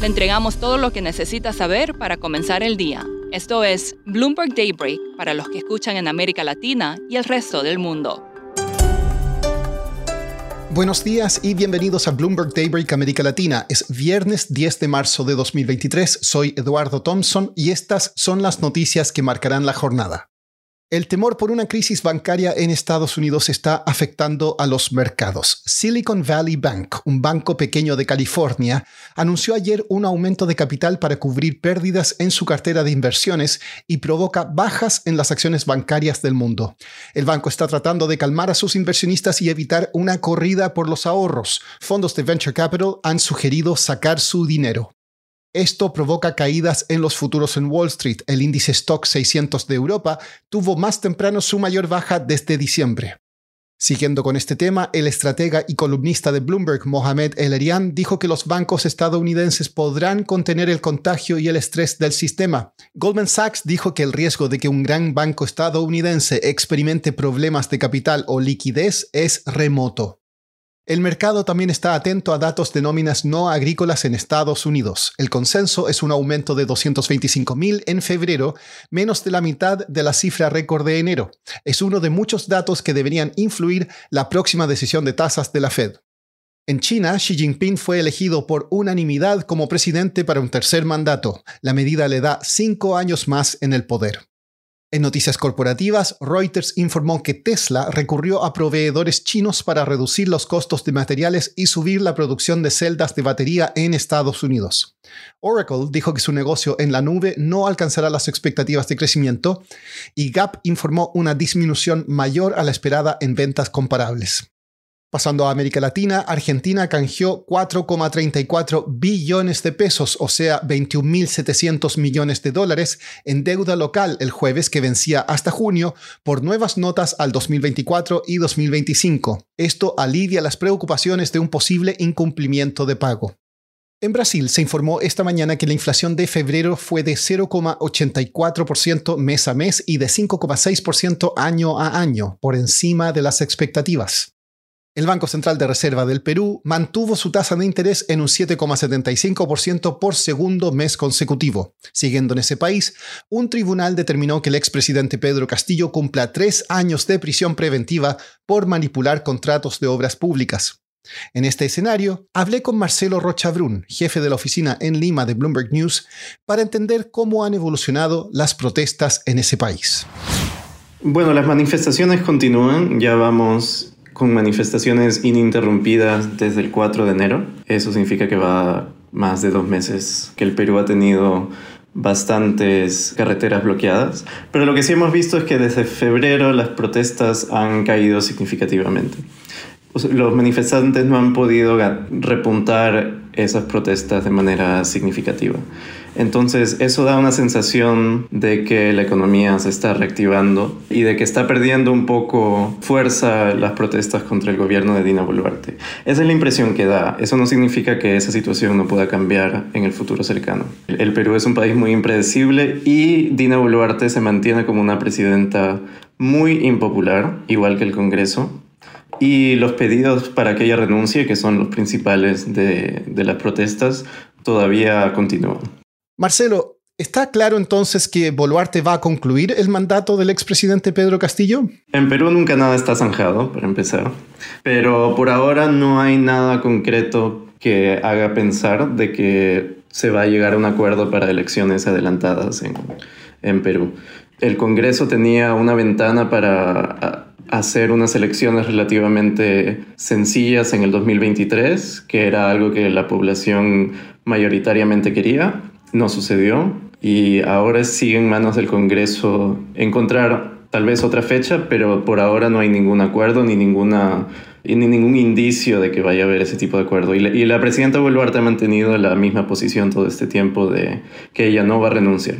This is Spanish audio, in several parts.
Le entregamos todo lo que necesita saber para comenzar el día. Esto es Bloomberg Daybreak para los que escuchan en América Latina y el resto del mundo. Buenos días y bienvenidos a Bloomberg Daybreak América Latina. Es viernes 10 de marzo de 2023. Soy Eduardo Thompson y estas son las noticias que marcarán la jornada. El temor por una crisis bancaria en Estados Unidos está afectando a los mercados. Silicon Valley Bank, un banco pequeño de California, anunció ayer un aumento de capital para cubrir pérdidas en su cartera de inversiones y provoca bajas en las acciones bancarias del mundo. El banco está tratando de calmar a sus inversionistas y evitar una corrida por los ahorros. Fondos de Venture Capital han sugerido sacar su dinero. Esto provoca caídas en los futuros en Wall Street. El índice Stock 600 de Europa tuvo más temprano su mayor baja desde diciembre. Siguiendo con este tema, el estratega y columnista de Bloomberg, Mohamed El dijo que los bancos estadounidenses podrán contener el contagio y el estrés del sistema. Goldman Sachs dijo que el riesgo de que un gran banco estadounidense experimente problemas de capital o liquidez es remoto. El mercado también está atento a datos de nóminas no agrícolas en Estados Unidos. El consenso es un aumento de 225.000 en febrero, menos de la mitad de la cifra récord de enero. Es uno de muchos datos que deberían influir la próxima decisión de tasas de la Fed. En China, Xi Jinping fue elegido por unanimidad como presidente para un tercer mandato. La medida le da cinco años más en el poder. En noticias corporativas, Reuters informó que Tesla recurrió a proveedores chinos para reducir los costos de materiales y subir la producción de celdas de batería en Estados Unidos. Oracle dijo que su negocio en la nube no alcanzará las expectativas de crecimiento y Gap informó una disminución mayor a la esperada en ventas comparables. Pasando a América Latina, Argentina canjeó 4,34 billones de pesos, o sea, 21.700 millones de dólares, en deuda local el jueves que vencía hasta junio por nuevas notas al 2024 y 2025. Esto alivia las preocupaciones de un posible incumplimiento de pago. En Brasil se informó esta mañana que la inflación de febrero fue de 0,84% mes a mes y de 5,6% año a año, por encima de las expectativas. El Banco Central de Reserva del Perú mantuvo su tasa de interés en un 7,75% por segundo mes consecutivo. Siguiendo en ese país, un tribunal determinó que el expresidente Pedro Castillo cumpla tres años de prisión preventiva por manipular contratos de obras públicas. En este escenario, hablé con Marcelo Rochabrún, jefe de la oficina en Lima de Bloomberg News, para entender cómo han evolucionado las protestas en ese país. Bueno, las manifestaciones continúan, ya vamos con manifestaciones ininterrumpidas desde el 4 de enero. Eso significa que va más de dos meses que el Perú ha tenido bastantes carreteras bloqueadas. Pero lo que sí hemos visto es que desde febrero las protestas han caído significativamente. Los manifestantes no han podido repuntar esas protestas de manera significativa. Entonces eso da una sensación de que la economía se está reactivando y de que está perdiendo un poco fuerza las protestas contra el gobierno de Dina Boluarte. Esa es la impresión que da. Eso no significa que esa situación no pueda cambiar en el futuro cercano. El Perú es un país muy impredecible y Dina Boluarte se mantiene como una presidenta muy impopular, igual que el Congreso, y los pedidos para que ella renuncie, que son los principales de, de las protestas, todavía continúan. Marcelo, ¿está claro entonces que Boluarte va a concluir el mandato del expresidente Pedro Castillo? En Perú nunca nada está zanjado, para empezar. Pero por ahora no hay nada concreto que haga pensar de que se va a llegar a un acuerdo para elecciones adelantadas en, en Perú. El Congreso tenía una ventana para hacer unas elecciones relativamente sencillas en el 2023, que era algo que la población mayoritariamente quería. No sucedió y ahora sigue en manos del Congreso encontrar tal vez otra fecha, pero por ahora no hay ningún acuerdo ni ninguna ni ningún indicio de que vaya a haber ese tipo de acuerdo. Y la, y la presidenta Boluarte ha mantenido la misma posición todo este tiempo de que ella no va a renunciar.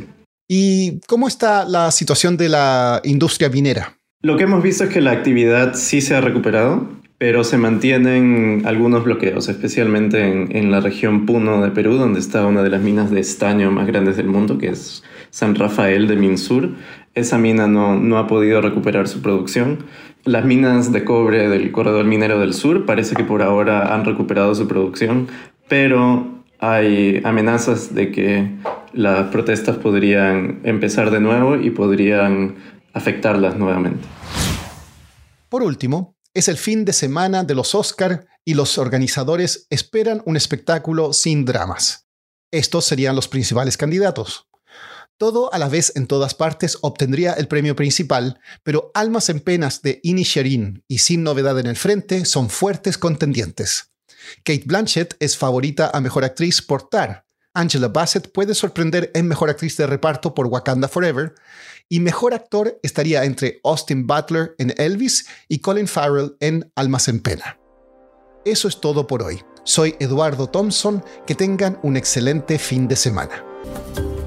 ¿Y cómo está la situación de la industria minera? Lo que hemos visto es que la actividad sí se ha recuperado, pero se mantienen algunos bloqueos, especialmente en, la región Puno de Perú, donde está una de las minas de estaño más grandes del mundo, que es San Rafael de Minsur. Esa mina no, no ha podido recuperar su producción. Las minas de cobre del corredor minero del sur parece que por ahora han recuperado su producción, pero hay amenazas de que las protestas podrían empezar de nuevo y podrían afectarlas nuevamente. Por último, es el fin de semana de los Oscar y los organizadores esperan un espectáculo sin dramas. Estos serían los principales candidatos. Todo a la vez en todas partes obtendría el premio principal, pero Almas en Penas de Inisherin y Sin Novedad en el Frente son fuertes contendientes. Kate Blanchett es favorita a Mejor Actriz por Tar. Angela Bassett puede sorprender en Mejor Actriz de Reparto por Wakanda Forever, y mejor actor estaría entre Austin Butler en Elvis y Colin Farrell en Almas en Pena. Eso es todo por hoy. Soy Eduardo Thompson, que tengan un excelente fin de semana.